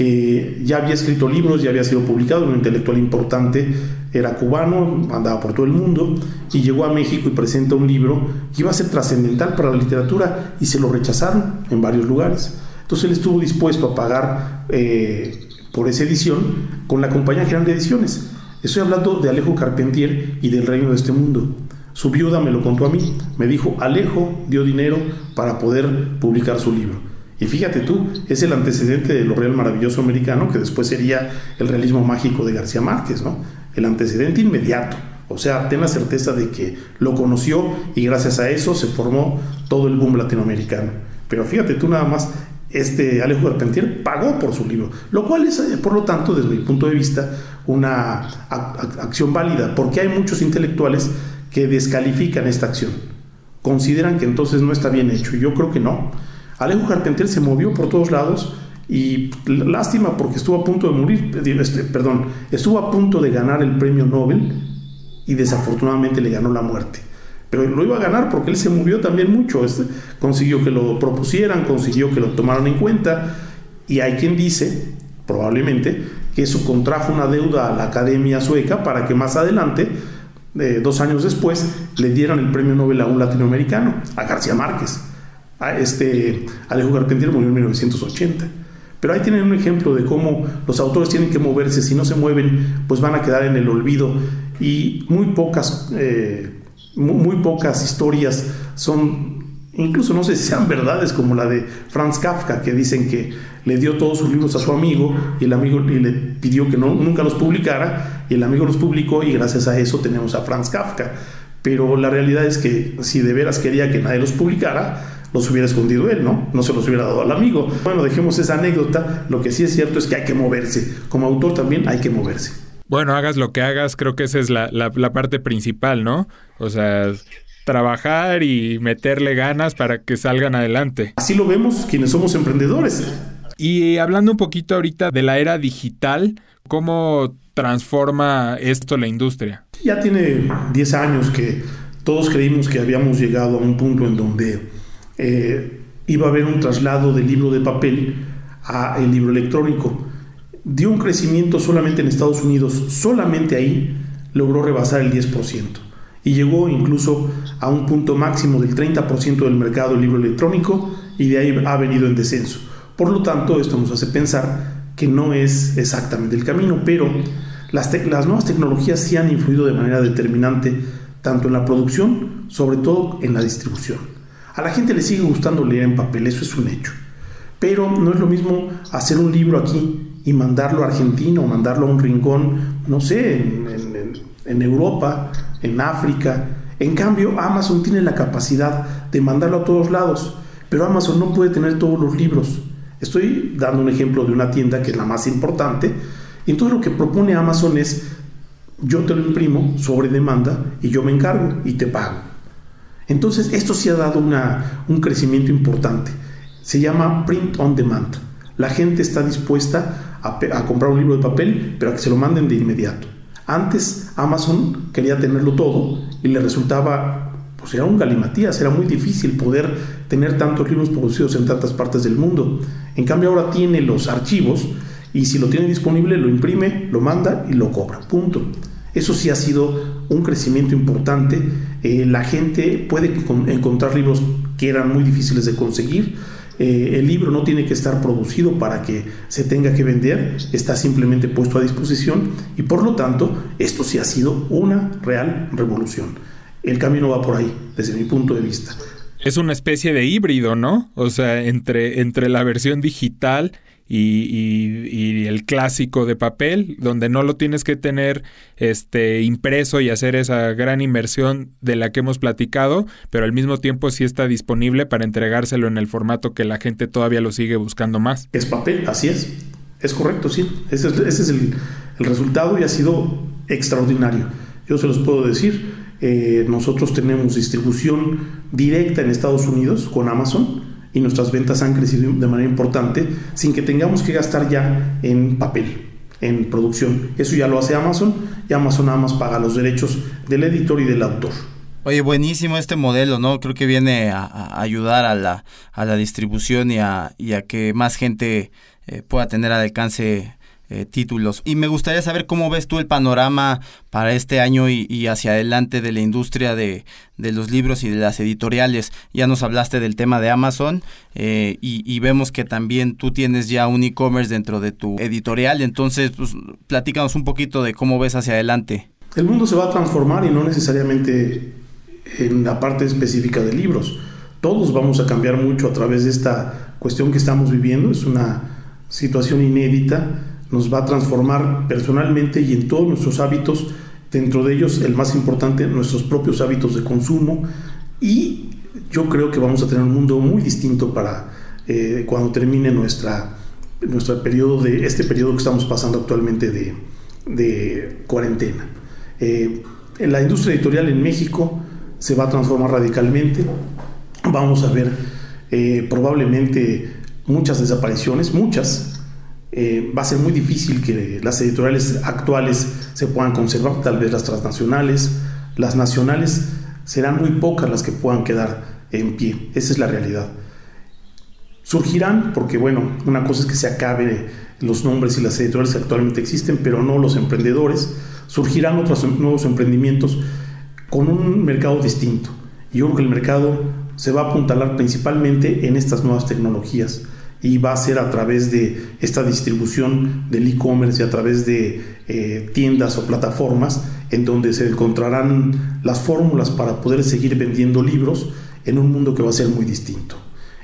que ya había escrito libros, ya había sido publicado, un intelectual importante, era cubano, andaba por todo el mundo y llegó a México y presenta un libro que iba a ser trascendental para la literatura y se lo rechazaron en varios lugares. Entonces él estuvo dispuesto a pagar eh, por esa edición con la compañía general de ediciones. Estoy hablando de Alejo Carpentier y del reino de este mundo. Su viuda me lo contó a mí. Me dijo, Alejo dio dinero para poder publicar su libro. Y fíjate tú, es el antecedente de lo real maravilloso americano, que después sería el realismo mágico de García Márquez, ¿no? El antecedente inmediato. O sea, ten la certeza de que lo conoció y gracias a eso se formó todo el boom latinoamericano. Pero fíjate tú nada más, este Alejo Carpentier pagó por su libro, lo cual es, eh, por lo tanto, desde mi punto de vista, una acción válida, porque hay muchos intelectuales que descalifican esta acción, consideran que entonces no está bien hecho, yo creo que no. Alejo Carpentier se movió por todos lados y lástima porque estuvo a punto de morir, este, perdón, estuvo a punto de ganar el premio Nobel y desafortunadamente le ganó la muerte. Pero lo iba a ganar porque él se movió también mucho, consiguió que lo propusieran, consiguió que lo tomaran en cuenta y hay quien dice, probablemente, que eso contrajo una deuda a la Academia Sueca para que más adelante, dos años después, le dieran el premio Nobel a un latinoamericano, a García Márquez. Este Alejo Carpentier murió en 1980. Pero ahí tienen un ejemplo de cómo los autores tienen que moverse, si no se mueven, pues van a quedar en el olvido. Y muy pocas, eh, muy, pocas historias son, incluso no sé si sean verdades como la de Franz Kafka, que dicen que le dio todos sus libros a su amigo y el amigo le pidió que no, nunca los publicara y el amigo los publicó y gracias a eso tenemos a Franz Kafka. Pero la realidad es que si de veras quería que nadie los publicara, los hubiera escondido él, ¿no? No se los hubiera dado al amigo. Bueno, dejemos esa anécdota. Lo que sí es cierto es que hay que moverse. Como autor también hay que moverse. Bueno, hagas lo que hagas, creo que esa es la, parte principal, ¿no? O sea, trabajar y meterle ganas para que salgan adelante. Así lo vemos quienes somos emprendedores. Y hablando un poquito ahorita de la era digital, ¿cómo transforma esto la industria? Ya tiene 10 años que todos creímos que habíamos llegado a un punto en donde eh, iba a haber un traslado del libro de papel a el libro electrónico. Dio un crecimiento solamente en Estados Unidos, solamente ahí logró rebasar el 10% y llegó incluso a un punto máximo del 30% del mercado del libro electrónico y de ahí ha venido en descenso. Por lo tanto, esto nos hace pensar que no es exactamente el camino, pero las, nuevas tecnologías sí han influido de manera determinante tanto en la producción, sobre todo en la distribución. A la gente le sigue gustando leer en papel, eso es un hecho. Pero no es lo mismo hacer un libro aquí y mandarlo a Argentina o mandarlo a un rincón, no sé, en, Europa, en África. En cambio, Amazon tiene la capacidad de mandarlo a todos lados, pero Amazon no puede tener todos los libros. Estoy dando un ejemplo de una tienda que es la más importante. Entonces lo que propone Amazon es, yo te lo imprimo sobre demanda y yo me encargo y te pago. Entonces, esto sí ha dado un crecimiento importante. Se llama print on demand. La gente está dispuesta a, comprar un libro de papel, pero a que se lo manden de inmediato. Antes Amazon quería tenerlo todo y le resultaba, pues era un galimatías, era muy difícil poder tener tantos libros producidos en tantas partes del mundo. En cambio ahora tiene los archivos y si lo tiene disponible lo imprime, lo manda y lo cobra. Punto. Eso sí ha sido un crecimiento importante. Eh, la gente puede encontrar libros que eran muy difíciles de conseguir. Eh, el libro no tiene que estar producido para que se tenga que vender, está simplemente puesto a disposición y por lo tanto esto sí ha sido una real revolución. El camino va por ahí, desde mi punto de vista. Es una especie de híbrido, ¿no? O sea, entre, entre la versión digital y, el clásico de papel, donde no lo tienes que tener este, impreso y hacer esa gran inversión de la que hemos platicado, pero al mismo tiempo sí está disponible para entregárselo en el formato que la gente todavía lo sigue buscando más. Es papel, así es. Es correcto, sí. Ese es, el, el resultado y ha sido extraordinario. Yo se los puedo decir. Eh, nosotros tenemos distribución directa en Estados Unidos con Amazon y nuestras ventas han crecido de manera importante sin que tengamos que gastar ya en papel, en producción. Eso ya lo hace Amazon y Amazon nada más paga los derechos del editor y del autor. Oye, buenísimo este modelo, ¿no? Creo que viene a, ayudar a la, a la distribución y a, que más gente eh, pueda tener al alcance eh, títulos. Y me gustaría saber cómo ves tú el panorama para este año y, hacia adelante de la industria de, los libros y de las editoriales. Ya nos hablaste del tema de Amazon eh, y, vemos que también tú tienes ya un e-commerce dentro de tu editorial. Entonces, pues, platícanos un poquito de cómo ves hacia adelante. El mundo se va a transformar y no necesariamente en la parte específica de libros. Todos vamos a cambiar mucho a través de esta cuestión que estamos viviendo. Es una situación inédita nos va a transformar personalmente y en todos nuestros hábitos, dentro de ellos el más importante, nuestros propios hábitos de consumo y yo creo que vamos a tener un mundo muy distinto para eh, cuando termine nuestra, nuestro periodo de, este periodo que estamos pasando actualmente de, de cuarentena. Eh, la industria editorial en México se va a transformar radicalmente, vamos a ver eh, probablemente muchas desapariciones, muchas, eh, va a ser muy difícil que las editoriales actuales se puedan conservar, tal vez las transnacionales, las nacionales serán muy pocas las que puedan quedar en pie, esa es la realidad. Surgirán, porque bueno, una cosa es que se acabe los nombres y las editoriales que actualmente existen, pero no los emprendedores, surgirán otros nuevos emprendimientos con un mercado distinto. Yo creo que el mercado se va a apuntalar principalmente en estas nuevas tecnologías y va a ser a través de esta distribución del e-commerce y a través de eh, tiendas o plataformas en donde se encontrarán las fórmulas para poder seguir vendiendo libros en un mundo que va a ser muy distinto.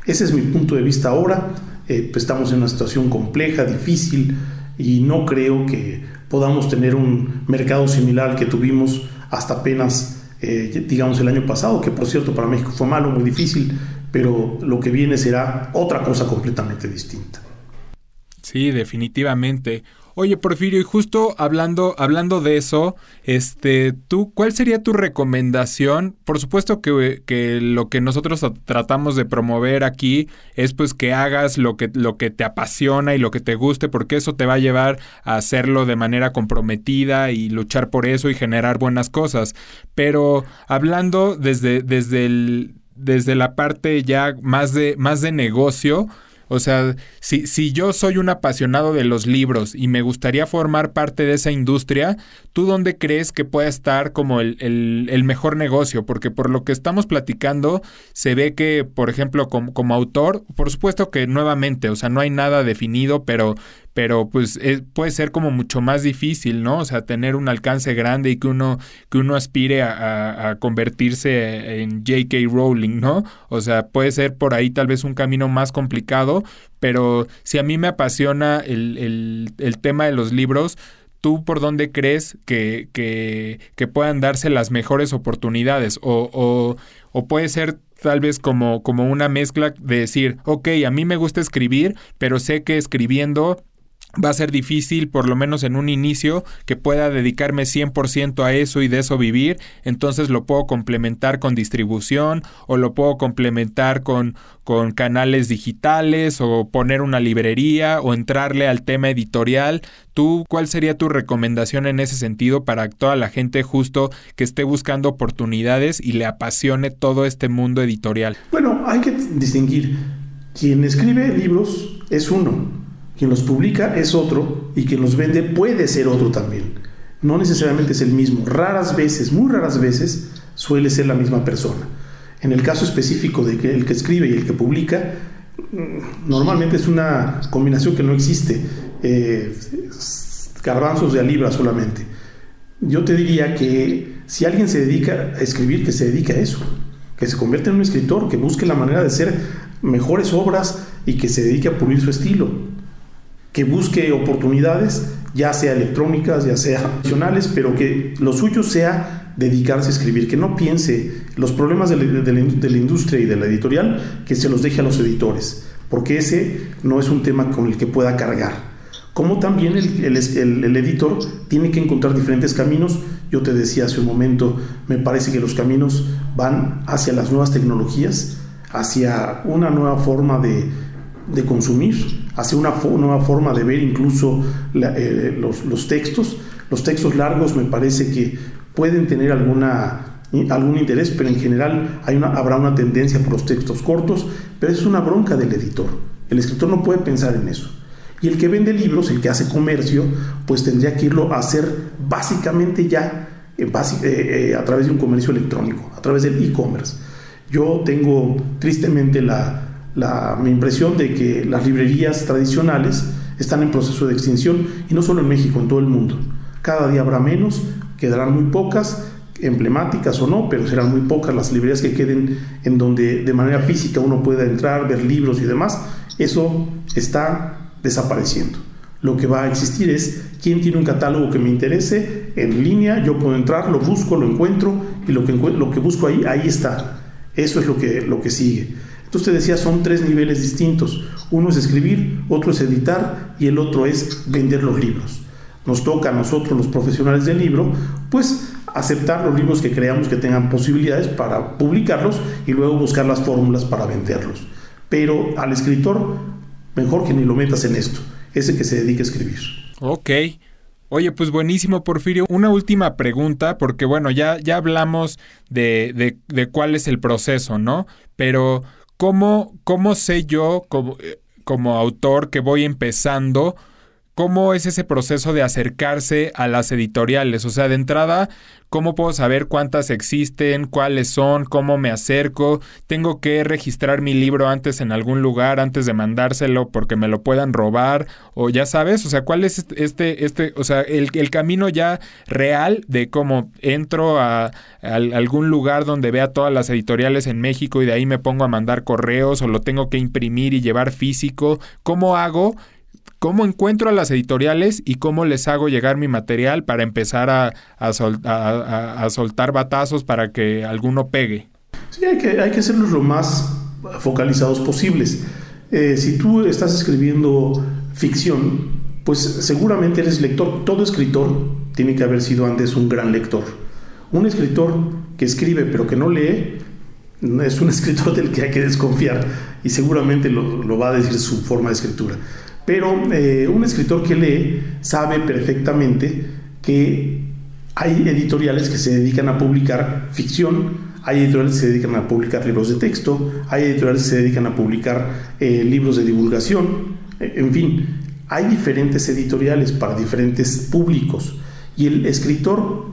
Ese es mi punto de vista ahora. Eh, pues estamos en una situación compleja, difícil y no creo que podamos tener un mercado similar que tuvimos hasta apenas, eh, digamos, el año pasado, que por cierto para México fue malo, muy difícil, pero lo que viene será otra cosa completamente distinta. Sí, definitivamente. Oye, Porfirio, y justo hablando, hablando de eso, este, tú, ¿cuál sería tu recomendación? Por supuesto que, que, lo que nosotros tratamos de promover aquí es pues que hagas lo que, lo que te apasiona y lo que te guste, porque eso te va a llevar a hacerlo de manera comprometida y luchar por eso y generar buenas cosas. Pero hablando desde, desde el desde la parte ya más de, más de negocio, o sea, si, si yo soy un apasionado de los libros y me gustaría formar parte de esa industria, ¿tú dónde crees que pueda estar como el, el, mejor negocio? Porque por lo que estamos platicando, se ve que, por ejemplo, como, como autor, por supuesto que nuevamente, o sea, no hay nada definido, pero pero pues puede ser como mucho más difícil, ¿no? O sea, tener un alcance grande y que uno, que uno aspire a, convertirse en J.K. Rowling, ¿no? O sea, puede ser por ahí tal vez un camino más complicado, pero si a mí me apasiona el, el, tema de los libros, ¿tú por dónde crees que, que, que puedan darse las mejores oportunidades? O, o, o puede ser tal vez como, como una mezcla de decir, ok, a mí me gusta escribir, pero sé que escribiendo va a ser difícil, por lo menos en un inicio, que pueda dedicarme 100% a eso y de eso vivir, entonces lo puedo complementar con distribución o lo puedo complementar con, con canales digitales o poner una librería o entrarle al tema editorial. ¿Tú cuál sería tu recomendación en ese sentido para toda la gente justo que esté buscando oportunidades y le apasione todo este mundo editorial? Bueno, hay que distinguir. Quien escribe libros es uno quien los publica es otro y quien los vende puede ser otro también. No necesariamente es el mismo. Raras veces, muy raras veces, suele ser la misma persona. En el caso específico de que el que escribe y el que publica, mm, normalmente es una combinación que no existe. Eh, garbanzos de a libra solamente. Yo te diría que si alguien se dedica a escribir, que se dedique a eso. que se convierta en un escritor, que busque la manera de hacer mejores obras y que se dedique a pulir su estilo, que busque oportunidades, ya sea electrónicas, ya sea nacionales, pero que lo suyo sea dedicarse a escribir, que no piense los problemas de la, industria y de la editorial, que se los deje a los editores, porque ese no es un tema con el que pueda cargar. Como también el, el editor tiene que encontrar diferentes caminos yo te decía hace un momento, me parece que los caminos van hacia las nuevas tecnologías, hacia una nueva forma de, consumir, hacia una nueva forma de ver incluso eh, los, textos. Los textos largos me parece que pueden tener alguna, algún interés, pero en general hay una, habrá una tendencia por los textos cortos, pero es una bronca del editor. El escritor no puede pensar en eso. Y el que vende libros, el que hace comercio, pues tendría que irlo a hacer básicamente ya eh, eh, a través de un comercio electrónico, a través del e-commerce. Yo tengo tristemente la, la, mi impresión de que las librerías tradicionales están en proceso de extinción y no solo en México, en todo el mundo. Cada día habrá menos, quedarán muy pocas, emblemáticas o no, pero serán muy pocas las librerías que queden en donde de manera física uno pueda entrar, ver libros y demás. Eso está desapareciendo. Lo que va a existir es quién tiene un catálogo que me interese en línea, yo puedo entrar, lo busco, lo encuentro y lo que, lo que busco ahí, ahí está. Eso es lo que, lo que sigue. Entonces te decía, son tres niveles distintos. Uno es escribir, otro es editar y el otro es vender los libros. Nos toca a nosotros los profesionales del libro, pues aceptar los libros que creamos que tengan posibilidades para publicarlos y luego buscar las fórmulas para venderlos. Pero al escritor mejor que ni lo metas en esto, ese que se dedique a escribir. Ok. Oye, pues buenísimo, Porfirio. Una última pregunta, porque bueno, ya, ya hablamos de, de, de cuál es el proceso, ¿no? Pero, ¿cómo, cómo sé yo como, eh, como autor que voy empezando? ¿Cómo es ese proceso de acercarse a las editoriales? O sea, de entrada, ¿cómo puedo saber cuántas existen, cuáles son, cómo me acerco? ¿Tengo que registrar mi libro antes en algún lugar, antes de mandárselo porque me lo puedan robar? O ya sabes, o sea, ¿cuál es este, este, este o sea, el, camino ya real de cómo entro a, a, algún lugar donde vea todas las editoriales en México y de ahí me pongo a mandar correos o lo tengo que imprimir y llevar físico? ¿Cómo hago? Cómo encuentro a las editoriales y cómo les hago llegar mi material para empezar a, soltar batazos para que alguno pegue. Sí, hay que, hay que hacerlos lo más focalizados posibles. Eh, si tú estás escribiendo ficción, pues seguramente eres lector. Todo escritor tiene que haber sido antes un gran lector. Un escritor que escribe pero que no lee, es un escritor del que hay que desconfiar y seguramente lo, lo va a decir su forma de escritura. Pero eh, un escritor que lee sabe perfectamente que hay editoriales que se dedican a publicar ficción, hay editoriales que se dedican a publicar libros de texto, hay editoriales que se dedican a publicar eh, libros de divulgación, eh, en fin, hay diferentes editoriales para diferentes públicos y el escritor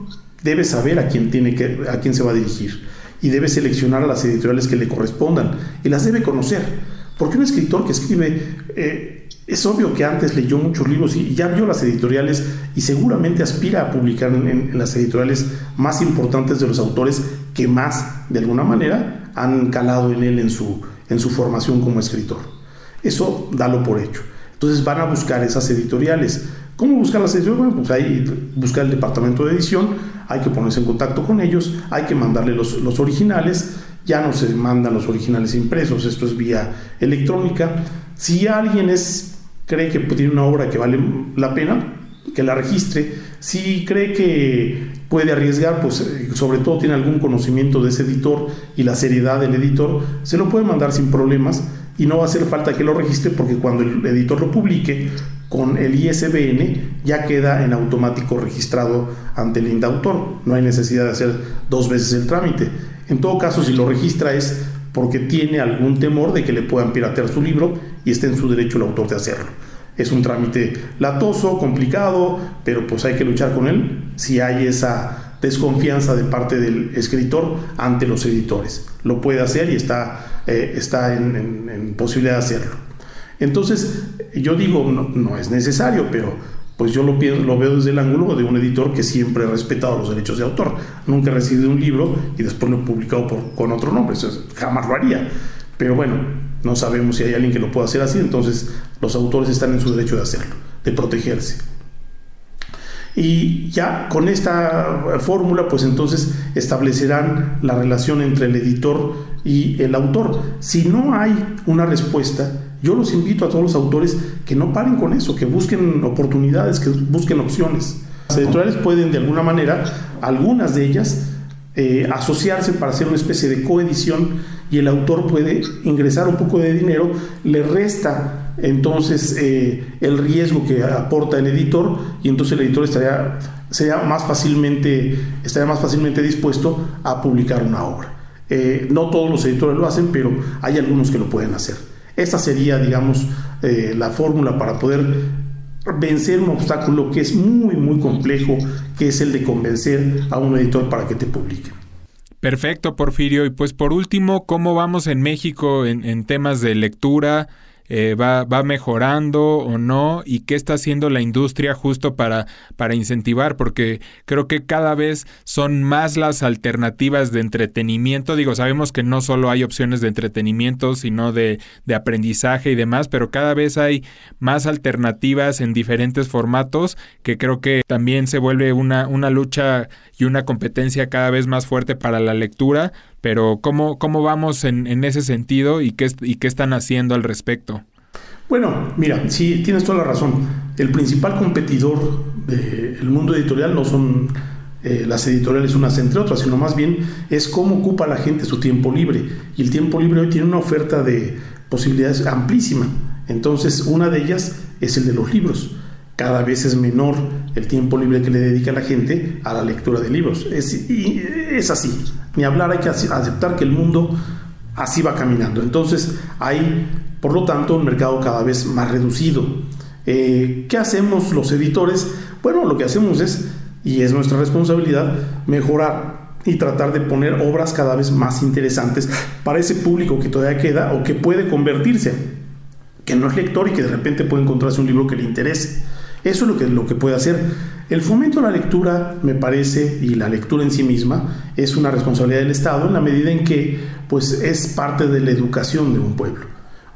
debe saber a quién, tiene que, a quién se va a dirigir y debe seleccionar a las editoriales que le correspondan y las debe conocer. Porque un escritor que escribe es obvio que antes leyó muchos libros y ya vio las editoriales y seguramente aspira a publicar en, las editoriales más importantes de los autores que más, de alguna manera, han calado en él en su, en su formación como escritor. Eso dalo por hecho. Entonces van a buscar esas editoriales. ¿Cómo buscar las editoriales? Bueno, pues hay buscar el departamento de edición, hay que ponerse en contacto con ellos, hay que mandarle los, los originales, ya no se mandan los originales impresos, esto es vía electrónica. Si alguien es cree que tiene una obra que vale la pena, que la registre. Si cree que puede arriesgar, pues eh, sobre todo tiene algún conocimiento de ese editor y la seriedad del editor, se lo puede mandar sin problemas y no va a hacer falta que lo registre porque cuando el editor lo publique con el ISBN ya queda en automático registrado ante el indautor. No hay necesidad de hacer dos veces el trámite. En todo caso, si lo registra es porque tiene algún temor de que le puedan piratear su libro y esté en su derecho el autor de hacerlo. Es un trámite latoso, complicado, pero pues hay que luchar con él si hay esa desconfianza de parte del escritor ante los editores. Lo puede hacer y está, eh, está en, posibilidad de hacerlo. Entonces, yo digo, no es necesario, pero pues yo lo, lo veo desde el ángulo de un editor que siempre ha respetado los derechos de autor. Nunca he recibido un libro y después lo he publicado con otro nombre, jamás lo haría. Pero bueno, no sabemos si hay alguien que lo pueda hacer así, entonces los autores están en su derecho de hacerlo, de protegerse. Y ya con esta fórmula, pues entonces establecerán la relación entre el editor y el autor. Si no hay una respuesta, yo los invito a todos los autores que no paren con eso, que busquen oportunidades, que busquen opciones. Las editoriales pueden de alguna manera, algunas de ellas, eh, asociarse para hacer una especie de coedición y el autor puede ingresar un poco de dinero, le resta entonces eh, el riesgo que aporta el editor y entonces el editor estaría, sería más fácilmente, estaría más fácilmente dispuesto a publicar una obra. Eh, no todos los editores lo hacen, pero hay algunos que lo pueden hacer. Esa sería, digamos, eh, la fórmula para poder vencer un obstáculo que es muy, muy complejo, que es el de convencer a un editor para que te publique. Perfecto, Porfirio. Y pues por último, ¿cómo vamos en México en, en temas de lectura? Eh, va, va, mejorando o no y qué está haciendo la industria justo para, para incentivar, porque creo que cada vez son más las alternativas de entretenimiento. Digo, sabemos que no solo hay opciones de entretenimiento, sino de, de aprendizaje y demás, pero cada vez hay más alternativas en diferentes formatos que creo que también se vuelve una, una lucha y una competencia cada vez más fuerte para la lectura, pero ¿cómo, cómo vamos en, en ese sentido y qué, y qué están haciendo al respecto? Bueno, mira, sí, tienes toda la razón. El principal competidor del mundo editorial no son eh, las editoriales unas entre otras, sino más bien es cómo ocupa la gente su tiempo libre. Y el tiempo libre hoy tiene una oferta de posibilidades amplísima. Entonces, una de ellas es el de los libros cada vez es menor el tiempo libre que le dedica la gente a la lectura de libros. Es, y es así. Ni hablar, hay que aceptar que el mundo así va caminando. Entonces hay, por lo tanto, un mercado cada vez más reducido. Eh, ¿Qué hacemos los editores? Bueno, lo que hacemos es, y es nuestra responsabilidad, mejorar y tratar de poner obras cada vez más interesantes para ese público que todavía queda o que puede convertirse, que no es lector y que de repente puede encontrarse un libro que le interese. Eso es lo que, lo que puede hacer. El fomento a la lectura, me parece, y la lectura en sí misma, es una responsabilidad del Estado en la medida en que pues, es parte de la educación de un pueblo.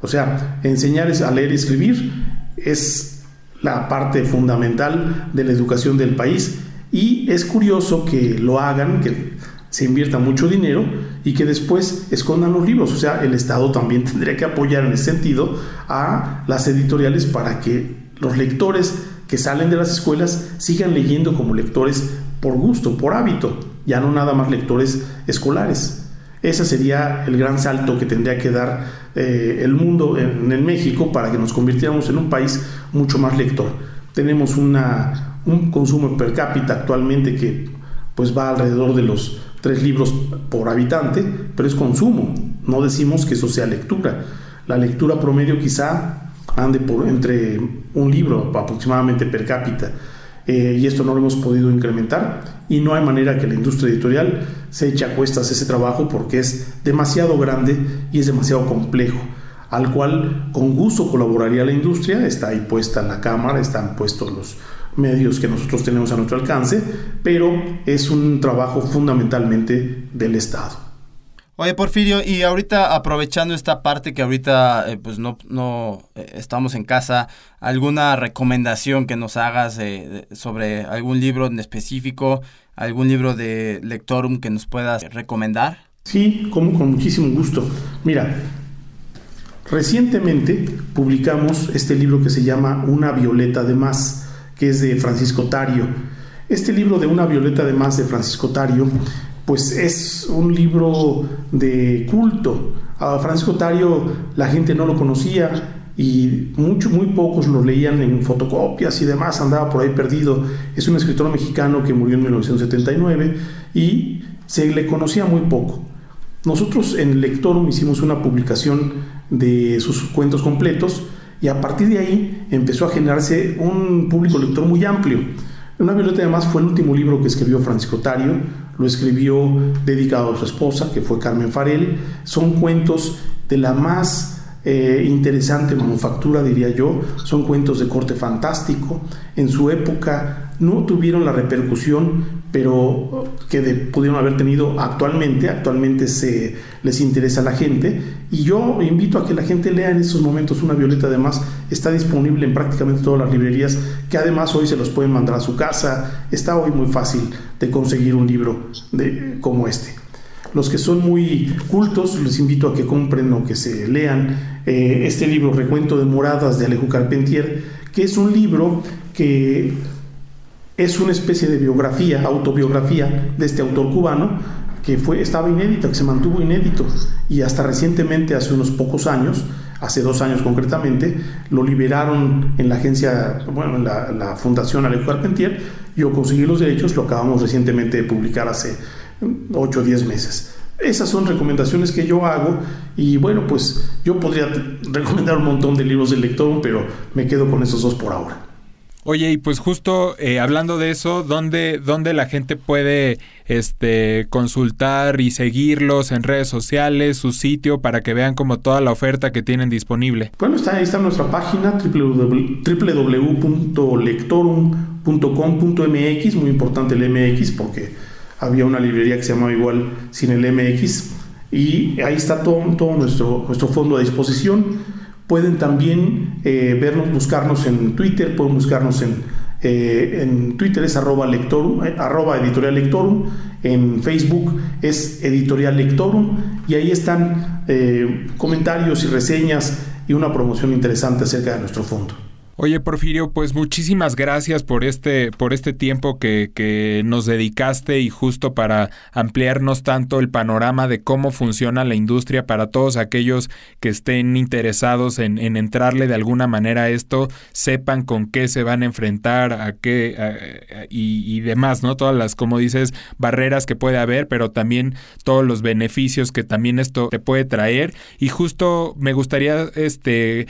O sea, enseñar a leer y escribir es la parte fundamental de la educación del país y es curioso que lo hagan, que se invierta mucho dinero y que después escondan los libros. O sea, el Estado también tendría que apoyar en ese sentido a las editoriales para que los lectores que salen de las escuelas sigan leyendo como lectores por gusto, por hábito, ya no nada más lectores escolares. Ese sería el gran salto que tendría que dar eh, el mundo en, en, México para que nos convirtiéramos en un país mucho más lector. Tenemos una, un consumo per cápita actualmente que pues va alrededor de los tres libros por habitante, pero es consumo. No decimos que eso sea lectura. La lectura promedio quizá ande por entre un libro aproximadamente per cápita. Eh, y esto no lo hemos podido incrementar y no hay manera que la industria editorial se eche a cuestas ese trabajo porque es demasiado grande y es demasiado complejo al cual con gusto colaboraría la industria, está ahí puesta la cámara, están puestos los medios que nosotros tenemos a nuestro alcance, pero es un trabajo fundamentalmente del Estado. Oye, Porfirio, y ahorita aprovechando esta parte que ahorita eh, pues no, no eh, estamos en casa, ¿alguna recomendación que nos hagas eh, sobre algún libro en específico, algún libro de Lectorum que nos puedas recomendar? Sí, como con muchísimo gusto. Mira, recientemente publicamos este libro que se llama Una Violeta de Más, que es de Francisco Tario. Este libro de Una Violeta de Más de Francisco Tario pues es un libro de culto. A Francisco Tario la gente no lo conocía y mucho, muy pocos lo leían en fotocopias y demás, andaba por ahí perdido. Es un escritor mexicano que murió en 1979 y se le conocía muy poco. Nosotros en Lectorum hicimos una publicación de sus cuentos completos y a partir de ahí empezó a generarse un público lector muy amplio. Una violeta además fue el último libro que escribió Francisco Tario, lo escribió dedicado a su esposa, que fue Carmen Farel. Son cuentos de la más eh, interesante manufactura, diría yo. Son cuentos de corte fantástico. En su época no tuvieron la repercusión pero que pudieron haber tenido actualmente. Actualmente se les interesa a la gente. Y yo invito a que la gente lea en estos momentos Una Violeta. Además, está disponible en prácticamente todas las librerías, que además hoy se los pueden mandar a su casa. Está hoy muy fácil de conseguir un libro de, como este. Los que son muy cultos, les invito a que compren o que se lean eh, este libro, Recuento de Moradas de Alejo Carpentier, que es un libro que es una especie de biografía, autobiografía de este autor cubano que fue, estaba inédito, que se mantuvo inédito y hasta recientemente, hace unos pocos años, hace dos años concretamente, lo liberaron en la agencia, bueno, en la, Fundación Alejo Carpentier, yo conseguí los derechos, lo acabamos recientemente de publicar hace 8 o 10 meses. Esas son recomendaciones que yo hago y bueno, pues yo podría recomendar un montón de libros de lector, pero me quedo con esos dos por ahora. Oye, y pues justo eh, hablando de eso, ¿dónde, ¿dónde la gente puede este, consultar y seguirlos en redes sociales, su sitio, para que vean como toda la oferta que tienen disponible? Bueno, está, ahí está nuestra página www.lectorum.com.mx, muy importante el MX porque había una librería que se llamaba igual sin el MX y ahí está todo, todo nuestro, nuestro fondo a disposición. Pueden también eh, vernos, buscarnos en Twitter, pueden buscarnos en, eh, en Twitter es arroba, lectorum, eh, arroba editorial lectorum, en Facebook es editorial lectorum y ahí están comentarios y reseñas y una promoción interesante acerca de nuestro fondo. Oye, Porfirio, pues muchísimas gracias por este, por este tiempo que, que, nos dedicaste y justo para ampliarnos tanto el panorama de cómo funciona la industria para todos aquellos que estén interesados en, en entrarle de alguna manera a esto, sepan con qué se van a enfrentar, a qué y, y, demás, ¿no? Todas las, como dices, barreras que puede haber, pero también todos los beneficios que también esto te puede traer. Y justo me gustaría este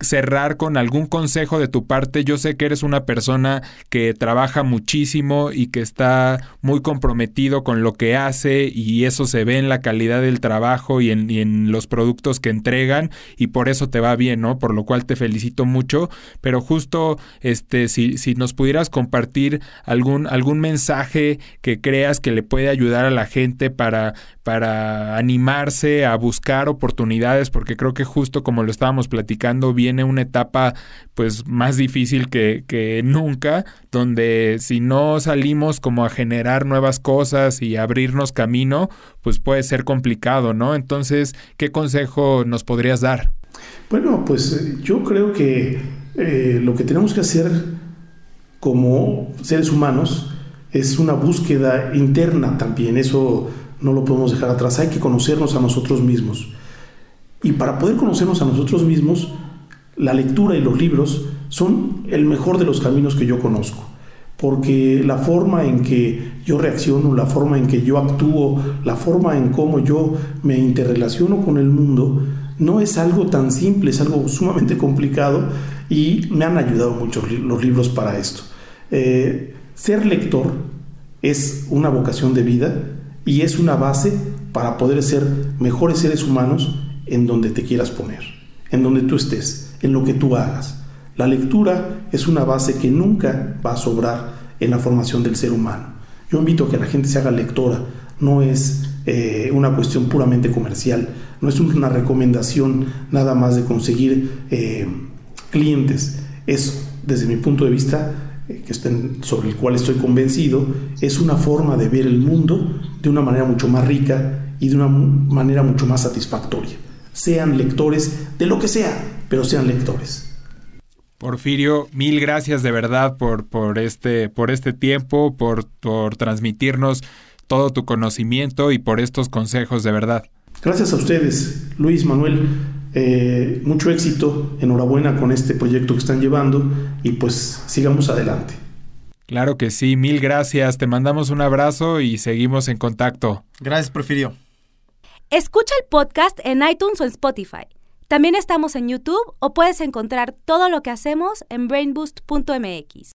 cerrar con algún consejo de tu parte. Yo sé que eres una persona que trabaja muchísimo y que está muy comprometido con lo que hace y eso se ve en la calidad del trabajo y en, los productos que entregan y por eso te va bien, ¿no? Por lo cual te felicito mucho. Pero justo, este, si, si nos pudieras compartir algún, algún mensaje que creas que le puede ayudar a la gente para, para animarse a buscar oportunidades, porque creo que justo como lo estábamos platicando, viene una etapa pues más difícil que, nunca, donde si no salimos como a generar nuevas cosas y abrirnos camino, pues puede ser complicado, ¿no? Entonces, ¿qué consejo nos podrías dar? Bueno, pues yo creo que eh, lo que tenemos que hacer como seres humanos es una búsqueda interna también, eso no lo podemos dejar atrás, hay que conocernos a nosotros mismos. Y para poder conocernos a nosotros mismos, la lectura y los libros son el mejor de los caminos que yo conozco, porque la forma en que yo reacciono, la forma en que yo actúo, la forma en cómo yo me interrelaciono con el mundo, no es algo tan simple, es algo sumamente complicado y me han ayudado mucho los libros para esto. Eh, ser lector es una vocación de vida y es una base para poder ser mejores seres humanos en donde te quieras poner, en donde tú estés en lo que tú hagas. La lectura es una base que nunca va a sobrar en la formación del ser humano. Yo invito a que la gente se haga lectora, no es eh, una cuestión puramente comercial, no es una recomendación nada más de conseguir eh, clientes, es desde mi punto de vista, eh, que estén, sobre el cual estoy convencido, es una forma de ver el mundo de una manera mucho más rica y de una manera mucho más satisfactoria. Sean lectores de lo que sea, pero sean lectores. Porfirio, mil gracias de verdad por, por, este, por este tiempo, por, por transmitirnos todo tu conocimiento y por estos consejos de verdad. Gracias a ustedes, Luis, Manuel. Eh, mucho éxito, enhorabuena con este proyecto que están llevando y pues sigamos adelante. Claro que sí, mil gracias, te mandamos un abrazo y seguimos en contacto. Gracias, Porfirio. Escucha el podcast en iTunes o en Spotify. También estamos en YouTube o puedes encontrar todo lo que hacemos en brainboost.mx.